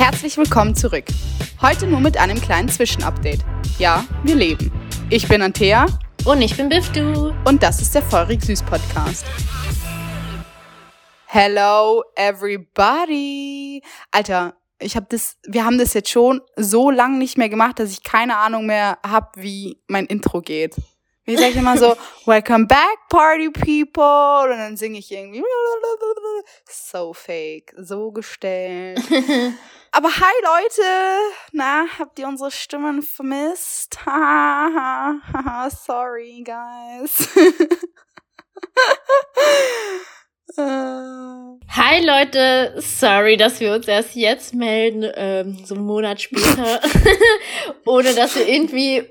Herzlich willkommen zurück. Heute nur mit einem kleinen Zwischenupdate. Ja, wir leben. Ich bin Antea. Und ich bin Biftu. Und das ist der Feurig Süß Podcast. Hello everybody. Alter, ich habe das, wir haben das jetzt schon so lang nicht mehr gemacht, dass ich keine Ahnung mehr hab, wie mein Intro geht. Ich sage immer so, Welcome back, Party People. Und dann singe ich irgendwie so fake, so gestellt. Aber hi Leute, na, habt ihr unsere Stimmen vermisst? Sorry, guys. Hi Leute, sorry, dass wir uns erst jetzt melden, ähm, so einen Monat später, ohne dass wir irgendwie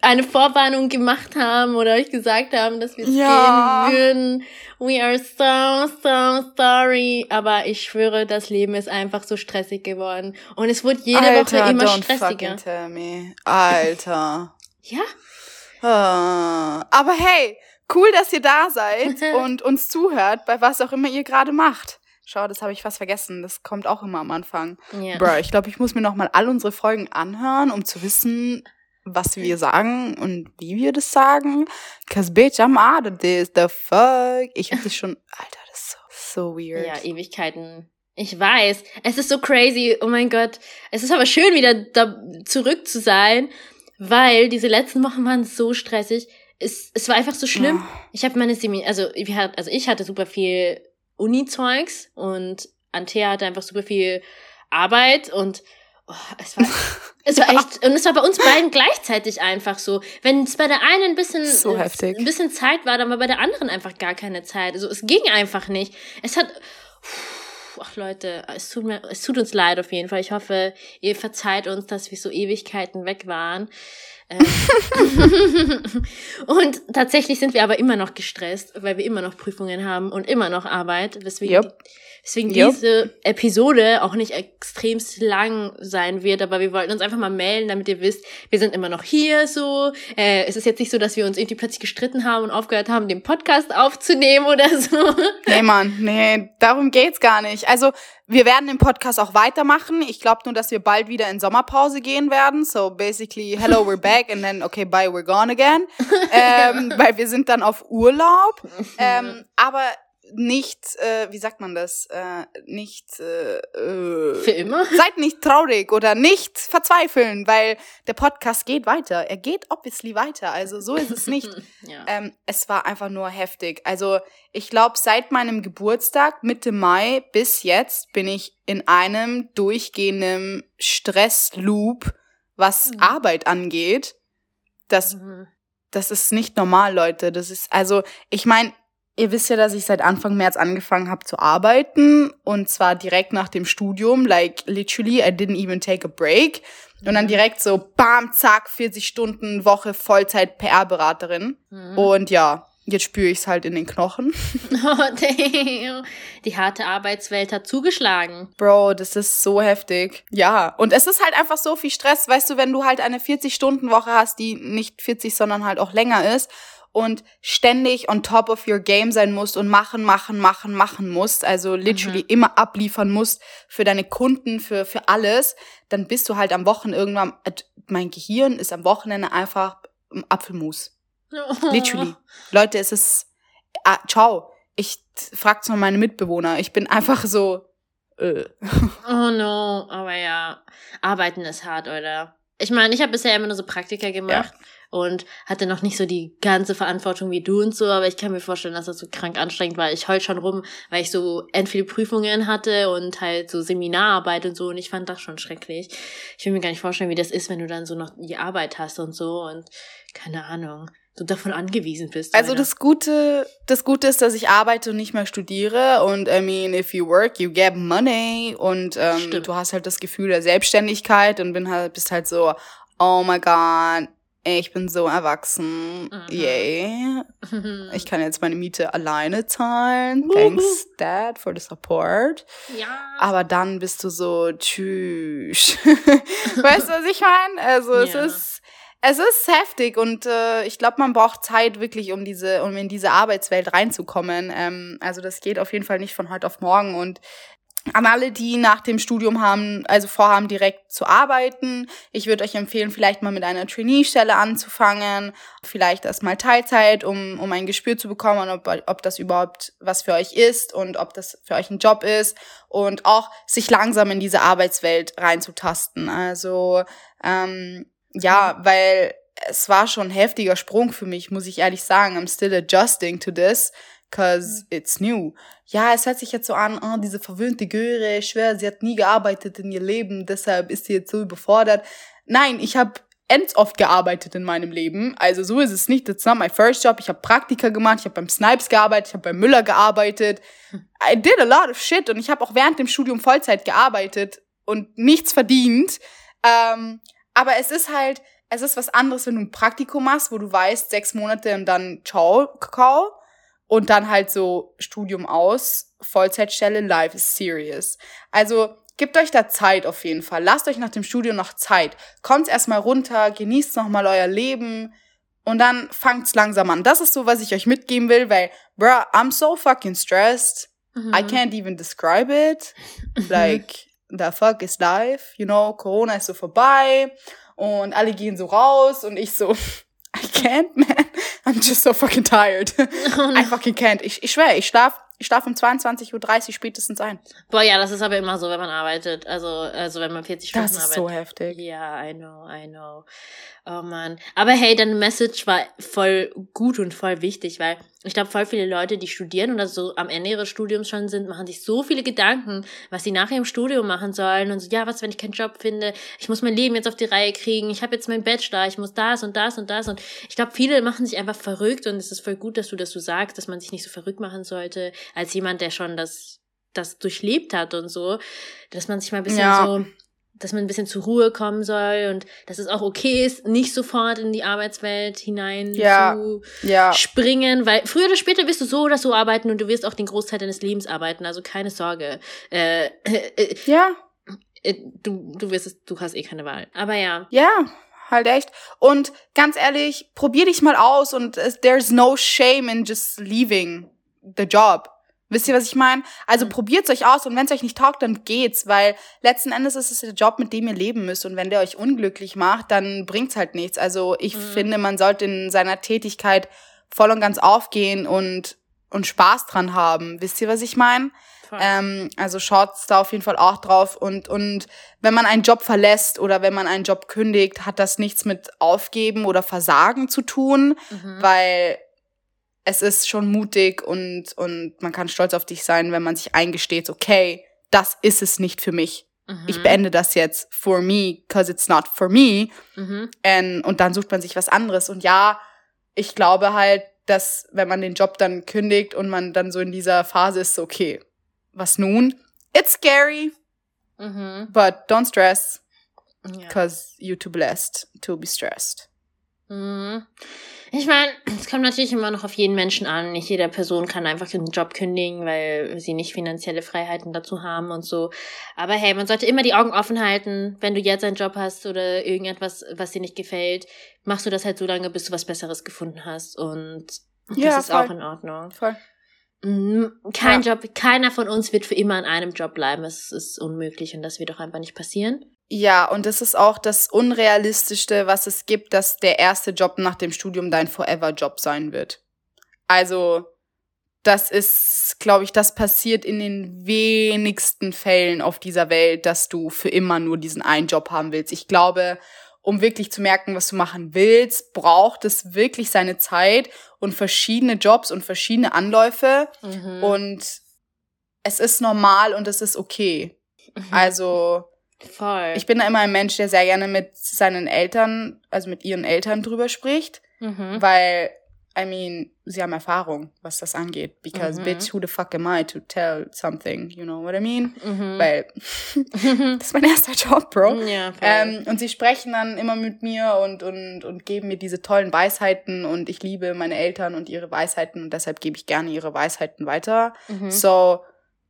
eine Vorwarnung gemacht haben oder euch gesagt haben, dass wir es ja. gehen würden. We are so, so sorry. Aber ich schwöre, das Leben ist einfach so stressig geworden. Und es wurde jede Alter, Woche immer don't stressiger. Tell me. Alter. ja. Uh, aber hey, Cool, dass ihr da seid und uns zuhört, bei was auch immer ihr gerade macht. Schau, das habe ich fast vergessen. Das kommt auch immer am Anfang. Ja. Bro, ich glaube, ich muss mir noch mal all unsere Folgen anhören, um zu wissen, was wir sagen und wie wir das sagen. Cause bitch, I'm out of this. The fuck? Ich habe das schon, Alter, das ist so, so weird. Ja, Ewigkeiten. Ich weiß. Es ist so crazy. Oh mein Gott. Es ist aber schön, wieder da zurück zu sein, weil diese letzten Wochen waren so stressig es, es war einfach so schlimm. Ja. Ich habe meine Semi, also, wir hat, also ich hatte super viel Uni-Zeugs und Antea hatte einfach super viel Arbeit und oh, es war, es war echt, und es war bei uns beiden gleichzeitig einfach so. Wenn es bei der einen ein bisschen, so heftig. ein bisschen Zeit war, dann war bei der anderen einfach gar keine Zeit. Also es ging einfach nicht. Es hat, ach Leute, es tut mir, es tut uns leid auf jeden Fall. Ich hoffe, ihr verzeiht uns, dass wir so Ewigkeiten weg waren. Ähm. und tatsächlich sind wir aber immer noch gestresst, weil wir immer noch Prüfungen haben und immer noch Arbeit, weswegen, yep. weswegen yep. diese Episode auch nicht extremst lang sein wird, aber wir wollten uns einfach mal melden, damit ihr wisst, wir sind immer noch hier so. Äh, es ist jetzt nicht so, dass wir uns irgendwie plötzlich gestritten haben und aufgehört haben, den Podcast aufzunehmen oder so. Nee, Mann, nee, darum geht's gar nicht. Also wir werden den Podcast auch weitermachen. Ich glaube nur, dass wir bald wieder in Sommerpause gehen werden. So basically, hello, we're back and then, okay, bye, we're gone again. ähm, weil wir sind dann auf Urlaub. Ähm, aber nicht, äh, wie sagt man das, äh, nicht äh, äh, für immer. Seid nicht traurig oder nicht verzweifeln, weil der Podcast geht weiter. Er geht obviously weiter. Also so ist es nicht. ja. ähm, es war einfach nur heftig. Also ich glaube, seit meinem Geburtstag Mitte Mai bis jetzt bin ich in einem durchgehenden Stressloop, was mhm. Arbeit angeht. Das mhm. das ist nicht normal, Leute. Das ist also, ich meine, Ihr wisst ja, dass ich seit Anfang März angefangen habe zu arbeiten und zwar direkt nach dem Studium, like literally, I didn't even take a break. Und dann mhm. direkt so, bam, zack, 40 Stunden Woche Vollzeit PR-Beraterin. Mhm. Und ja, jetzt spüre ich es halt in den Knochen. Oh, damn. Die harte Arbeitswelt hat zugeschlagen. Bro, das ist so heftig. Ja, und es ist halt einfach so viel Stress, weißt du, wenn du halt eine 40-Stunden-Woche hast, die nicht 40, sondern halt auch länger ist und ständig on top of your game sein musst und machen, machen, machen, machen musst, also literally mhm. immer abliefern musst für deine Kunden, für, für alles, dann bist du halt am Wochenende irgendwann, äh, mein Gehirn ist am Wochenende einfach Apfelmus. Oh. Literally. Leute, es ist, ah, ciao. Ich frag's mal meine Mitbewohner. Ich bin einfach so, äh. Oh no, aber ja, arbeiten ist hart, oder? Ich meine, ich habe bisher immer nur so Praktika gemacht. Ja und hatte noch nicht so die ganze Verantwortung wie du und so, aber ich kann mir vorstellen, dass das so krank anstrengend war. Ich heul schon rum, weil ich so end viele Prüfungen hatte und halt so Seminararbeit und so und ich fand das schon schrecklich. Ich will mir gar nicht vorstellen, wie das ist, wenn du dann so noch die Arbeit hast und so und keine Ahnung du davon angewiesen bist. Also das Gute, das Gute ist, dass ich arbeite und nicht mehr studiere und I mean, if you work, you get money und ähm, du hast halt das Gefühl der Selbstständigkeit und bin halt, bist halt so, oh my god, ich bin so erwachsen. Mhm. Yay. Ich kann jetzt meine Miete alleine zahlen. Thanks, Dad, for the support. Ja. Aber dann bist du so, tschüss. weißt du, was ich meine? Also ja. es ist, es ist heftig und äh, ich glaube, man braucht Zeit wirklich, um diese, um in diese Arbeitswelt reinzukommen. Ähm, also das geht auf jeden Fall nicht von heute auf morgen und an alle, die nach dem Studium haben, also vorhaben, direkt zu arbeiten. Ich würde euch empfehlen, vielleicht mal mit einer Trainee-Stelle anzufangen, vielleicht erstmal Teilzeit, um, um ein Gespür zu bekommen, ob, ob das überhaupt was für euch ist und ob das für euch ein Job ist und auch sich langsam in diese Arbeitswelt reinzutasten. Also ähm, ja, weil es war schon ein heftiger Sprung für mich, muss ich ehrlich sagen. I'm still adjusting to this cause it's new. Ja, es hört sich jetzt so an, oh, diese verwöhnte Göre, ich schwör, sie hat nie gearbeitet in ihr Leben, deshalb ist sie jetzt so überfordert. Nein, ich habe ends oft gearbeitet in meinem Leben. Also so ist es nicht. It's not my first job. Ich habe Praktika gemacht, ich habe beim Snipes gearbeitet, ich habe beim Müller gearbeitet. I did a lot of shit und ich habe auch während dem Studium Vollzeit gearbeitet und nichts verdient. Ähm, aber es ist halt, es ist was anderes, wenn du ein Praktikum machst, wo du weißt, sechs Monate und dann ciao, Kakao und dann halt so Studium aus, Vollzeitstelle, Life is serious. Also gebt euch da Zeit auf jeden Fall. Lasst euch nach dem Studium noch Zeit. Kommt erstmal runter, genießt nochmal euer Leben und dann fangt's langsam an. Das ist so, was ich euch mitgeben will, weil, bruh, I'm so fucking stressed. Mhm. I can't even describe it. Like, the fuck is life? You know, Corona ist so vorbei und alle gehen so raus und ich so, I can't, man. I'm just so fucking tired. I fucking can't. Ich, ich schwöre, ich schlaf, ich schlaf um 22.30 Uhr spätestens ein. Boah, ja, das ist aber immer so, wenn man arbeitet. Also, also wenn man 40 Stunden arbeitet. Das ist so heftig. Ja, I know, I know. Oh man. Aber hey, deine Message war voll gut und voll wichtig, weil ich glaube, voll viele Leute, die studieren oder so am Ende ihres Studiums schon sind, machen sich so viele Gedanken, was sie nachher im Studium machen sollen und so, ja, was, wenn ich keinen Job finde? Ich muss mein Leben jetzt auf die Reihe kriegen. Ich habe jetzt meinen Bachelor, ich muss das und das und das und ich glaube, viele machen sich einfach verrückt und es ist voll gut, dass du das so sagst, dass man sich nicht so verrückt machen sollte, als jemand, der schon das das durchlebt hat und so, dass man sich mal ein bisschen ja. so dass man ein bisschen zur Ruhe kommen soll und dass es auch okay ist, nicht sofort in die Arbeitswelt hinein ja, zu ja. springen, weil früher oder später wirst du so oder so arbeiten und du wirst auch den Großteil deines Lebens arbeiten, also keine Sorge. Äh, äh, äh ja. Äh, du, du wirst es, du hast eh keine Wahl. Aber ja. Ja, halt echt. Und ganz ehrlich, probier dich mal aus und there's no shame in just leaving the job. Wisst ihr, was ich meine? Also mhm. probiert's euch aus und wenn es euch nicht taugt, dann geht's, weil letzten Endes ist es der Job, mit dem ihr leben müsst und wenn der euch unglücklich macht, dann bringt's halt nichts. Also ich mhm. finde, man sollte in seiner Tätigkeit voll und ganz aufgehen und und Spaß dran haben. Wisst ihr, was ich meine? Ähm, also schaut's da auf jeden Fall auch drauf und und wenn man einen Job verlässt oder wenn man einen Job kündigt, hat das nichts mit Aufgeben oder Versagen zu tun, mhm. weil es ist schon mutig und, und man kann stolz auf dich sein, wenn man sich eingesteht, okay, das ist es nicht für mich. Mhm. Ich beende das jetzt for me, cause it's not for me. Mhm. And, und dann sucht man sich was anderes. Und ja, ich glaube halt, dass wenn man den Job dann kündigt und man dann so in dieser Phase ist, okay, was nun? It's scary, mhm. but don't stress, ja. cause you're too blessed to be stressed. Mhm. Ich meine, es kommt natürlich immer noch auf jeden Menschen an. Nicht jede Person kann einfach den Job kündigen, weil sie nicht finanzielle Freiheiten dazu haben und so. Aber hey, man sollte immer die Augen offen halten. Wenn du jetzt einen Job hast oder irgendetwas, was dir nicht gefällt, machst du das halt so lange, bis du was Besseres gefunden hast. Und das ja, ist voll. auch in Ordnung. Voll. Mhm, kein ja. Job, keiner von uns wird für immer an einem Job bleiben. Es ist unmöglich und das wird auch einfach nicht passieren. Ja, und das ist auch das Unrealistischste, was es gibt, dass der erste Job nach dem Studium dein Forever-Job sein wird. Also, das ist, glaube ich, das passiert in den wenigsten Fällen auf dieser Welt, dass du für immer nur diesen einen Job haben willst. Ich glaube, um wirklich zu merken, was du machen willst, braucht es wirklich seine Zeit und verschiedene Jobs und verschiedene Anläufe. Mhm. Und es ist normal und es ist okay. Mhm. Also, Voll. Ich bin da immer ein Mensch, der sehr gerne mit seinen Eltern, also mit ihren Eltern drüber spricht, mhm. weil, I mean, sie haben Erfahrung, was das angeht. Because, mhm. bitch, who the fuck am I to tell something, you know what I mean? Mhm. Weil, das ist mein erster Job, Bro. Ja, ähm, und sie sprechen dann immer mit mir und, und, und geben mir diese tollen Weisheiten und ich liebe meine Eltern und ihre Weisheiten und deshalb gebe ich gerne ihre Weisheiten weiter. Mhm. So,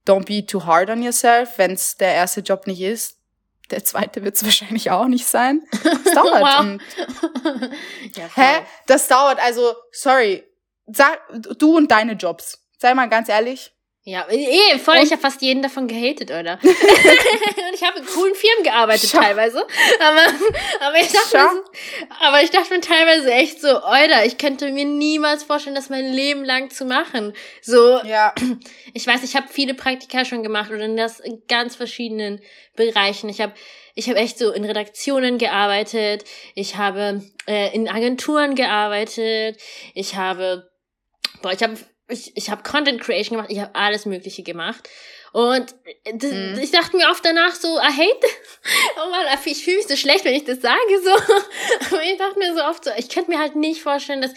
don't be too hard on yourself, wenn es der erste Job nicht ist der zweite wird es wahrscheinlich auch nicht sein. Das dauert. wow. ja, hä? Das dauert. Also, sorry. Sag, du und deine Jobs. Sei mal ganz ehrlich. Ja, eh, voll. Und? Ich habe fast jeden davon gehatet, oder? und ich habe in coolen Firmen gearbeitet Schau. teilweise. Aber, aber, ich dachte mir, aber ich dachte mir teilweise echt so, Alter, ich könnte mir niemals vorstellen, das mein Leben lang zu machen. So, ja. ich weiß, ich habe viele Praktika schon gemacht und in das in ganz verschiedenen Bereichen. Ich habe ich habe echt so in Redaktionen gearbeitet, ich habe äh, in Agenturen gearbeitet, ich habe boah, ich habe ich, ich habe Content Creation gemacht, ich habe alles Mögliche gemacht. Und das, mhm. ich dachte mir oft danach so, I hate Oh man, ich fühle mich so schlecht, wenn ich das sage. so. Aber ich dachte mir so oft so, ich könnte mir halt nicht vorstellen, dass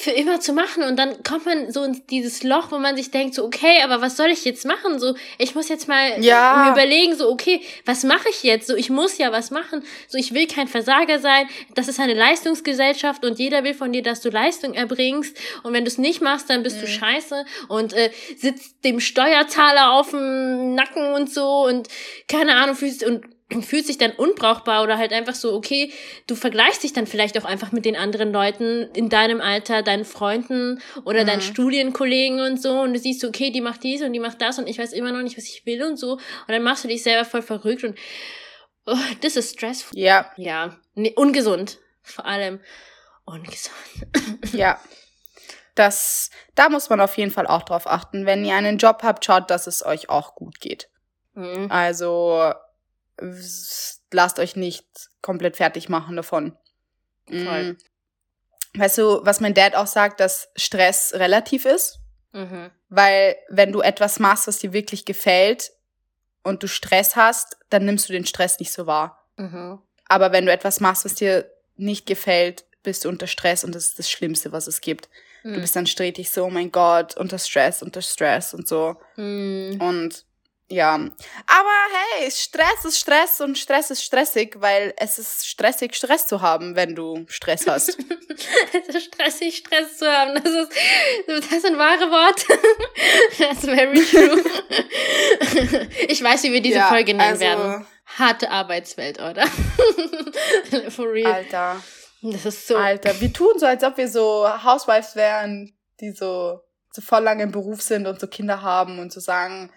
für immer zu machen und dann kommt man so in dieses Loch, wo man sich denkt so okay, aber was soll ich jetzt machen? So ich muss jetzt mal ja. mir überlegen so okay, was mache ich jetzt? So ich muss ja was machen. So ich will kein Versager sein. Das ist eine Leistungsgesellschaft und jeder will von dir, dass du Leistung erbringst und wenn du es nicht machst, dann bist mhm. du scheiße und äh, sitzt dem Steuerzahler auf dem Nacken und so und keine Ahnung fühlst und fühlt sich dann unbrauchbar oder halt einfach so, okay, du vergleichst dich dann vielleicht auch einfach mit den anderen Leuten in deinem Alter, deinen Freunden oder mhm. deinen Studienkollegen und so und du siehst so, okay, die macht dies und die macht das und ich weiß immer noch nicht, was ich will und so und dann machst du dich selber voll verrückt und oh, das ist stressful. Ja. Ja, nee, ungesund. Vor allem ungesund. Ja. Das, da muss man auf jeden Fall auch drauf achten. Wenn ihr einen Job habt, schaut, dass es euch auch gut geht. Mhm. Also lasst euch nicht komplett fertig machen davon. Voll. Mm. Weißt du, was mein Dad auch sagt, dass Stress relativ ist? Mhm. Weil wenn du etwas machst, was dir wirklich gefällt und du Stress hast, dann nimmst du den Stress nicht so wahr. Mhm. Aber wenn du etwas machst, was dir nicht gefällt, bist du unter Stress und das ist das Schlimmste, was es gibt. Mhm. Du bist dann stetig so, oh mein Gott, unter Stress, unter Stress und so. Mhm. Und ja, aber hey, Stress ist Stress und Stress ist stressig, weil es ist stressig, Stress zu haben, wenn du Stress hast. es ist stressig, Stress zu haben. Das ist, das sind wahre Worte. That's very true. ich weiß, wie wir diese ja, Folge nennen also, werden. Harte Arbeitswelt, oder? For real. Alter. Das ist so. Alter, wir tun so, als ob wir so Housewives wären, die so, so voll lange im Beruf sind und so Kinder haben und so sagen,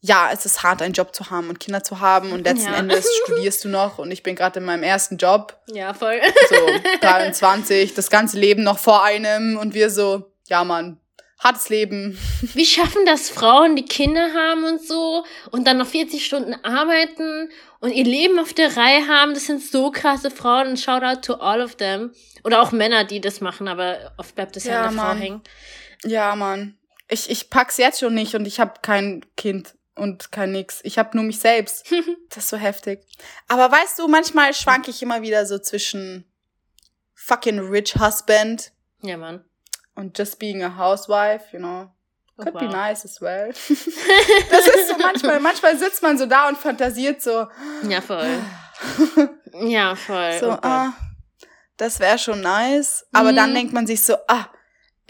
ja, es ist hart, einen Job zu haben und Kinder zu haben und letzten ja. Endes studierst du noch und ich bin gerade in meinem ersten Job. Ja, voll. So 23, das ganze Leben noch vor einem und wir so, ja Mann, hartes Leben. Wie schaffen das Frauen, die Kinder haben und so und dann noch 40 Stunden arbeiten und ihr Leben auf der Reihe haben? Das sind so krasse Frauen und shout out to all of them. Oder auch Männer, die das machen, aber oft bleibt das ja, ja an der Frau hängen. Ja, Mann. Ich, ich pack's jetzt schon nicht und ich habe kein Kind und kein nix. Ich habe nur mich selbst. das ist so heftig. Aber weißt du, manchmal schwank ich immer wieder so zwischen fucking rich husband. Ja, Mann. Und just being a housewife, you know. Oh, Could oh, wow. be nice as well. das ist so manchmal, manchmal sitzt man so da und fantasiert so. Ja, voll. ja, voll. So, oh ah, das wäre schon nice. Aber mhm. dann denkt man sich so, ah,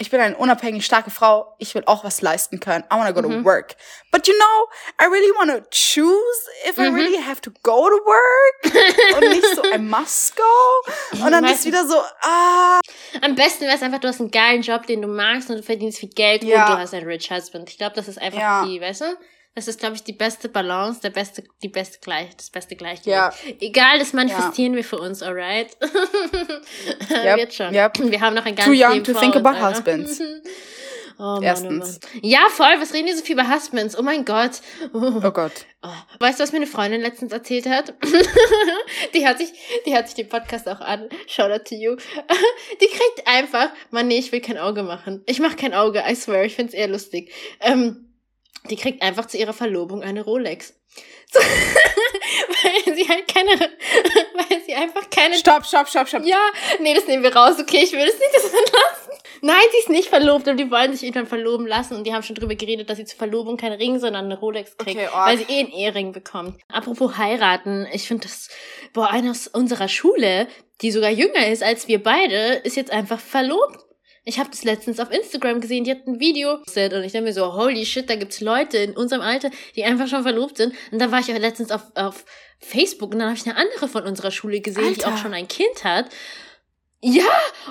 ich bin eine unabhängig starke Frau, ich will auch was leisten können. I wanna go mhm. to work. But you know, I really wanna choose if mhm. I really have to go to work. und nicht so, I must go. Und dann ist wieder so, ah. Am besten wäre es einfach, du hast einen geilen Job, den du magst und du verdienst viel Geld ja. und du hast einen rich husband. Ich glaube, das ist einfach ja. die, weißt du? Das ist, glaube ich, die beste Balance, der beste, die beste Gleich, das beste Gleichgewicht. Ja. Egal, das manifestieren ja. wir für uns, alright? yep. Wird schon. Yep. Wir haben noch ein ganzes Too young Leben to think about Alter. husbands. Oh Mann, Erstens. Oh. Ja, voll. Was reden die so viel über Husbands? Oh mein Gott. Oh, oh Gott. Oh. Weißt du, was mir eine Freundin letztens erzählt hat? die hat sich, die hat sich den Podcast auch an. Shout out to you. die kriegt einfach, Mann, nee, ich will kein Auge machen. Ich mach kein Auge, I swear, ich find's eher lustig. Ähm, die kriegt einfach zu ihrer Verlobung eine Rolex. So, weil sie halt keine, weil sie einfach keine. Stopp, stopp, stopp, stopp. Ja, nee, das nehmen wir raus. Okay, ich will es nicht das lassen. Nein, sie ist nicht verlobt und die wollen sich irgendwann verloben lassen und die haben schon drüber geredet, dass sie zur Verlobung keinen Ring, sondern eine Rolex kriegt, okay, weil sie eh einen Ehering bekommt. Apropos heiraten, ich finde das, boah, einer aus unserer Schule, die sogar jünger ist als wir beide, ist jetzt einfach verlobt. Ich habe das letztens auf Instagram gesehen, die hat ein Video und ich dachte mir so, holy shit, da gibt's Leute in unserem Alter, die einfach schon verlobt sind. Und dann war ich auch letztens auf, auf Facebook und dann habe ich eine andere von unserer Schule gesehen, Alter. die auch schon ein Kind hat. Ja,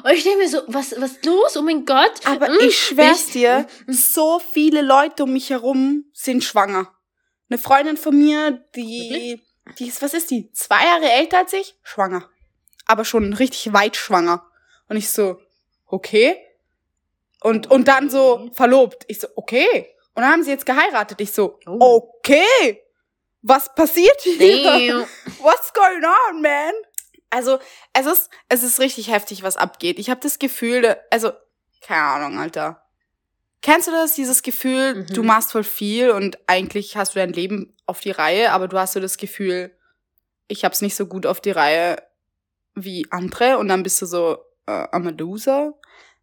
und ich denke mir so, was, was los? Oh mein Gott. Aber mm, ich schwör's ich, dir, mm. so viele Leute um mich herum sind schwanger. Eine Freundin von mir, die, die ist, was ist die? Zwei Jahre älter als ich? Schwanger. Aber schon richtig weit schwanger. Und ich so, okay. Und, und dann so verlobt. Ich so, okay. Und dann haben sie jetzt geheiratet. Ich so, oh. okay. Was passiert hier? Damn. What's going on, man? Also, es ist, es ist richtig heftig, was abgeht. Ich habe das Gefühl, also, keine Ahnung, Alter. Kennst du das, dieses Gefühl, mhm. du machst voll viel und eigentlich hast du dein Leben auf die Reihe, aber du hast so das Gefühl, ich hab's nicht so gut auf die Reihe wie andere und dann bist du so, äh, I'm a loser.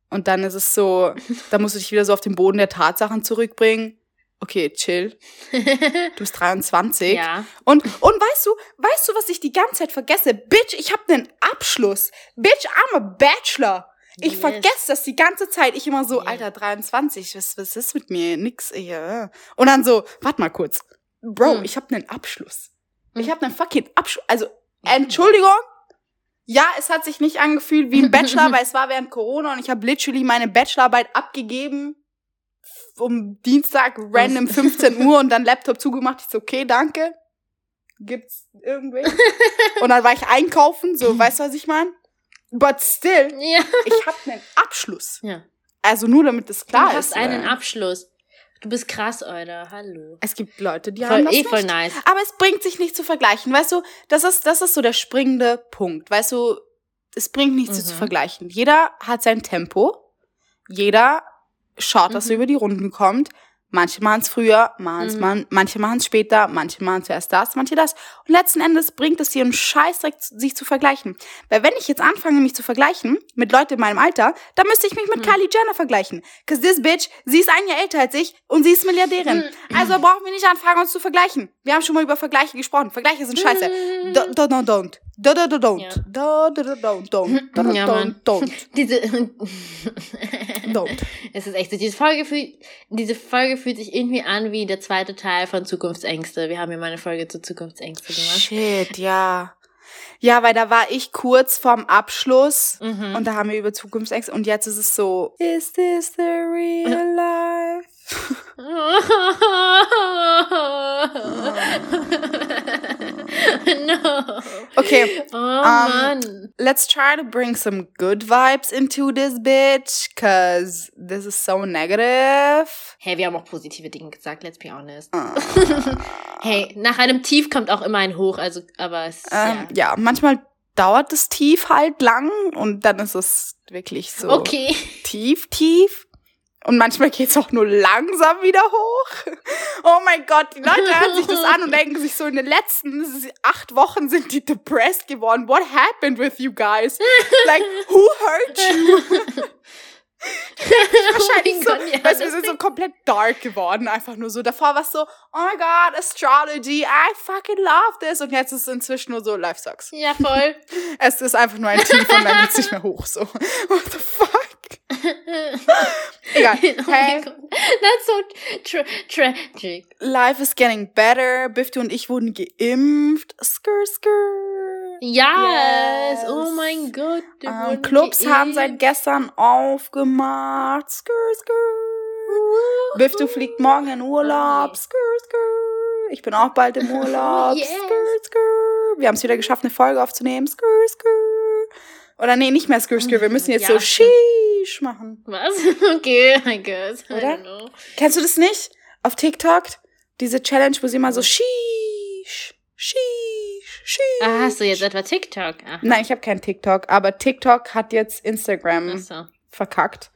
Und dann ist es so, da musst du dich wieder so auf den Boden der Tatsachen zurückbringen okay, chill. Du bist 23. ja. Und, und weißt du, weißt du, was ich die ganze Zeit vergesse? Bitch, ich habe einen Abschluss. Bitch, I'm a Bachelor. Ich yes. vergesse das die ganze Zeit. Ich immer so, yeah. Alter, 23, was, was ist mit mir? Nix hier. Und dann so, warte mal kurz. Bro, hm. ich habe einen Abschluss. Hm. Ich habe einen fucking Abschluss. Also, Entschuldigung. Ja, es hat sich nicht angefühlt wie ein Bachelor, weil es war während Corona und ich habe literally meine Bachelorarbeit abgegeben um Dienstag random 15 Uhr und dann Laptop zugemacht. Ich so, okay, danke. Gibt's irgendwie? und dann war ich einkaufen, so, weißt du, was ich meine? But still, ja. ich hab einen Abschluss. Ja. Also nur damit es klar ist. Du hast einen Abschluss. Du bist krass, Alter. Hallo. Es gibt Leute, die voll, haben das eh nicht. voll nice. Aber es bringt sich nicht zu vergleichen. Weißt du, das ist, das ist so der springende Punkt. Weißt du, es bringt nichts mhm. zu vergleichen. Jeder hat sein Tempo. Jeder schaut, dass mhm. er über die Runden kommt. Manche machen es früher, mhm. man, manche machen es später, manche machen zuerst das, manche das. Und letzten Endes bringt es dir einen Scheißdreck, sich zu vergleichen. Weil wenn ich jetzt anfange, mich zu vergleichen mit Leuten in meinem Alter, dann müsste ich mich mit mhm. Kylie Jenner vergleichen. Cause this bitch, sie ist ein Jahr älter als ich und sie ist Milliardärin. Mhm. Also brauchen wir nicht anfangen, uns zu vergleichen. Wir haben schon mal über Vergleiche gesprochen. Vergleiche sind scheiße. Mhm. Don't, don't, don't. Da, da, da, don't. Da, da, da, don't. Don't. Da, da, ja, don't. Don't. Diese. don't. Es ist echt so. Diese Folge, fühlt, diese Folge fühlt sich irgendwie an wie der zweite Teil von Zukunftsängste. Wir haben ja mal eine Folge zu Zukunftsängste gemacht. Shit, ja. Ja, weil da war ich kurz vorm Abschluss mhm. und da haben wir über Zukunftsängste und jetzt ist es so, is this the real life? no. Okay. Oh um, man. Let's try to bring some good vibes into this bitch, cause this is so negative. Hey, wir haben auch positive Dinge gesagt, let's be honest. Uh. hey, nach einem Tief kommt auch immer ein Hoch, also, aber es, ähm, ja. ja, manchmal dauert das Tief halt lang und dann ist es wirklich so okay. tief, tief. Und manchmal geht's auch nur langsam wieder hoch. Oh mein Gott, die Leute hören sich das an und denken sich so, in den letzten acht Wochen sind die depressed geworden. What happened with you guys? Like, who hurt you? Wahrscheinlich oh so, Gott, ja, weißt, wir sind so komplett dark geworden, einfach nur so. Davor war es so, oh my god, Astrology, I fucking love this. Und jetzt ist es inzwischen nur so, Life sucks. Ja, voll. es ist einfach nur ein Tief und dann geht's nicht mehr hoch, so. What the fuck? Egal. Oh hey. That's so tra tragic. Life is getting better. Bifty und ich wurden geimpft. Skr, skr. Yes. yes. Oh mein Gott. Ähm, Clubs geimpft. haben seit gestern aufgemacht. Skr, skr. Bifty fliegt morgen in Urlaub. Skr, skr. Ich bin auch bald im Urlaub. yes. Skr, skr. Wir haben es wieder geschafft, eine Folge aufzunehmen. Skr, skr. Oder nee, nicht mehr Skr, skr. Wir müssen jetzt ja. so Sheesh machen. Was? Okay, I guess. I Oder? Kennst du das nicht? Auf TikTok? Diese Challenge, wo sie mal so Sheesh, Sheesh, Sheesh. Ah, hast du jetzt etwa TikTok? Aha. Nein, ich habe kein TikTok, aber TikTok hat jetzt Instagram so. verkackt.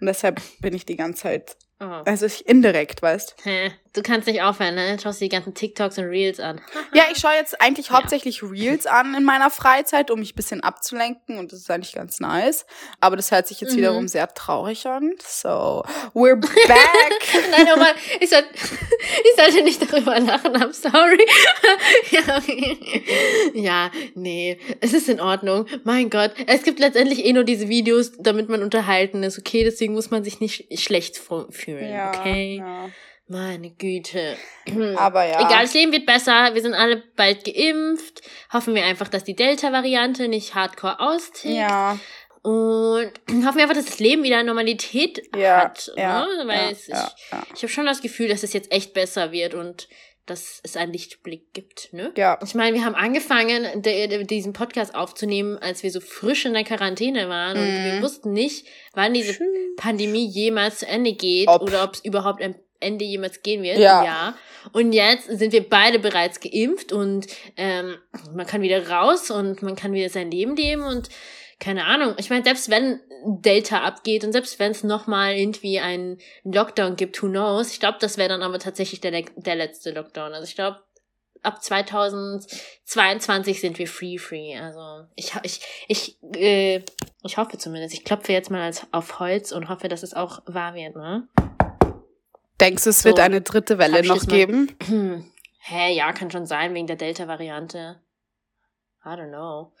Und deshalb bin ich die ganze Zeit Oh. Also ich indirekt, weißt Hä? Du kannst nicht aufhören, ne? Schaust dir die ganzen TikToks und Reels an. ja, ich schaue jetzt eigentlich hauptsächlich. Reels an in meiner Freizeit, um mich ein bisschen abzulenken und das ist eigentlich ganz nice. Aber das hört sich jetzt mhm. wiederum sehr traurig an. So, we're back! Nein, nochmal, ich, soll, ich sollte nicht darüber lachen, I'm sorry. ja, ja, nee, es ist in Ordnung. Mein Gott, es gibt letztendlich eh nur diese Videos, damit man unterhalten ist, okay? Deswegen muss man sich nicht schlecht fühlen, ja, okay? Ja. Meine Güte. Aber ja. Egal, das Leben wird besser. Wir sind alle bald geimpft. Hoffen wir einfach, dass die Delta-Variante nicht hardcore austickt. Ja. Und hoffen wir einfach, dass das Leben wieder Normalität Ja, hat. ja, ne? Weil ja, es, ich, ja. ich habe schon das Gefühl, dass es jetzt echt besser wird und dass es einen Lichtblick gibt. Ne? Ja. Ich meine, wir haben angefangen, de, de, diesen Podcast aufzunehmen, als wir so frisch in der Quarantäne waren. Und Mhm. wir wussten nicht, wann diese Pandemie jemals zu Ende geht Ob. oder ob es überhaupt am Ende jemals gehen wird. Ja. Und jetzt sind wir beide bereits geimpft und ähm, man kann wieder raus und man kann wieder sein Leben leben und keine Ahnung. Ich meine, selbst wenn Delta abgeht und selbst wenn es nochmal irgendwie einen Lockdown gibt, who knows? Ich glaube, das wäre dann aber tatsächlich der, der letzte Lockdown. Also ich glaube, ab 2022 sind wir free free. Also ich ich ich äh, ich hoffe zumindest. Ich klopfe jetzt mal auf Holz und hoffe, dass es auch wahr wird, ne? Denkst du, es So, wird eine dritte Welle noch geben? Hä, ja, kann schon sein, wegen der Delta-Variante. I don't know.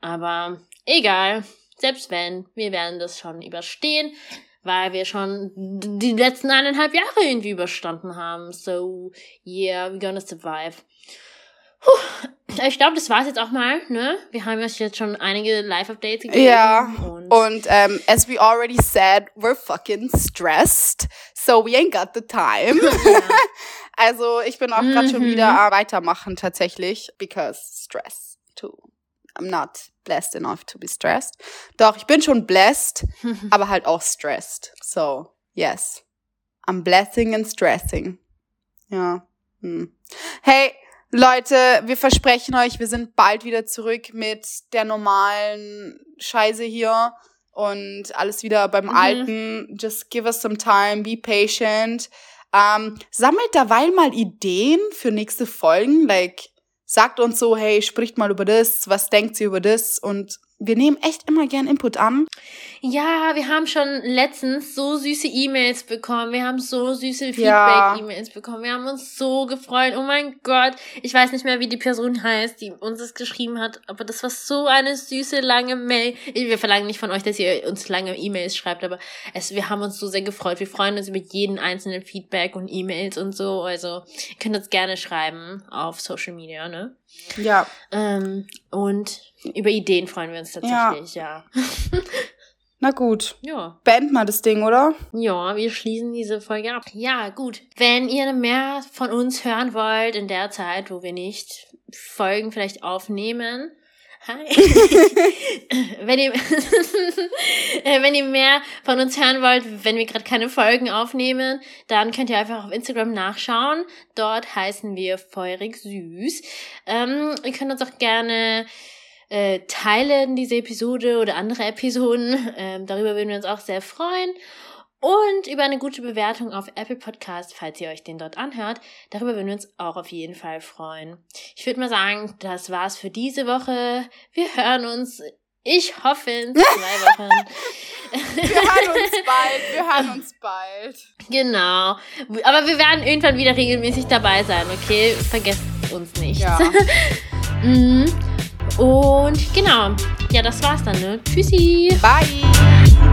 Aber egal. Selbst wenn, wir werden das schon überstehen, weil wir schon die letzten eineinhalb Jahre irgendwie überstanden haben. So, yeah, we're gonna survive. Ich glaube, das war's jetzt auch mal, ne? Wir haben euch jetzt schon einige Live-Updates gegeben. Ja, Und, Und um, as we already said, we're fucking stressed, so we ain't got the time. ja. Also ich bin auch gerade schon Mhm. wieder am weitermachen tatsächlich, because stress too. I'm not blessed enough to be stressed. Doch, ich bin schon blessed, aber halt auch stressed. So, yes. I'm blessing and stressing. Ja. Hm. Hey, Leute, wir versprechen euch, wir sind bald wieder zurück mit der normalen Scheiße hier und alles wieder beim Mhm. Alten. Just give us some time, be patient. Ähm, sammelt derweil mal Ideen für nächste Folgen. Like, sagt uns so, hey, spricht mal über das, was denkt ihr über das? Und wir nehmen echt immer gern Input an. Ja, wir haben schon letztens so süße E-Mails bekommen. Wir haben so süße. Feedback-E-Mails bekommen. Wir haben uns so gefreut. Oh mein Gott. Ich weiß nicht mehr, wie die Person heißt, die uns das geschrieben hat. Aber das war so eine süße, lange Mail. Wir verlangen nicht von euch, dass ihr uns lange E-Mails schreibt, aber es, wir haben uns so sehr gefreut. Wir freuen uns über jeden einzelnen Feedback und E-Mails und so. Also, ihr könnt uns gerne schreiben auf Social Media, ne? Ja. Ähm, und über Ideen freuen wir uns tatsächlich, ja. Na gut. Ja. Beend mal das Ding, oder? Ja, wir schließen diese Folge ab. Ja, gut. Wenn ihr mehr von uns hören wollt in der Zeit, wo wir nicht Folgen vielleicht aufnehmen. Hi. wenn, ihr, wenn ihr mehr von uns hören wollt, wenn wir gerade keine Folgen aufnehmen, dann könnt ihr einfach auf Instagram nachschauen. Dort heißen wir feurig süß. Ähm, ihr könnt uns auch gerne äh, teilen, diese Episode oder andere Episoden. Ähm, darüber würden wir uns auch sehr freuen. Und über eine gute Bewertung auf Apple Podcast, falls ihr euch den dort anhört. Darüber würden wir uns auch auf jeden Fall freuen. Ich würde mal sagen, das war's für diese Woche. Wir hören uns, ich hoffe, in zwei Wochen. Wir hören uns bald. Wir hören uns bald. Genau. Aber wir werden irgendwann wieder regelmäßig dabei sein, okay? Vergesst uns nicht. Ja. Mhm. Und genau. Ja, das war's dann, ne? Tschüssi. Bye.